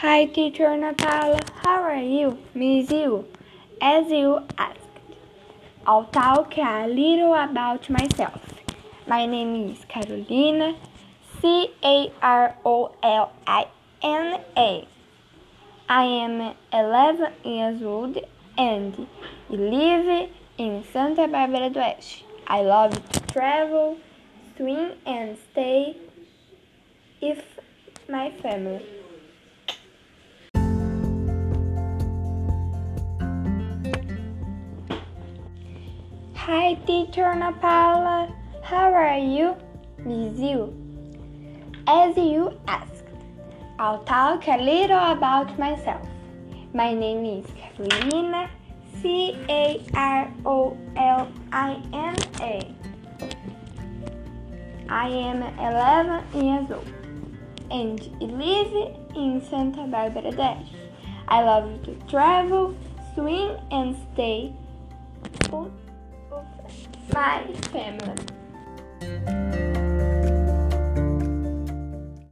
Hi, teacher Natala. How are you? Miss you? As you asked, I'll talk a little about myself. My name is Carolina, C A R O L I N A. I am 11 years old and live in Santa Bárbara do Oeste. I love to travel, swim, and stay with my family. Hi, teacher Ana Paula. How are you? Miss you? As you asked, I'll talk a little about myself. My name is Carolina, C A R O L I N A. I am 11 years old and live in Santa Bárbara d'Oeste. I love to travel, swim, and stay with my family.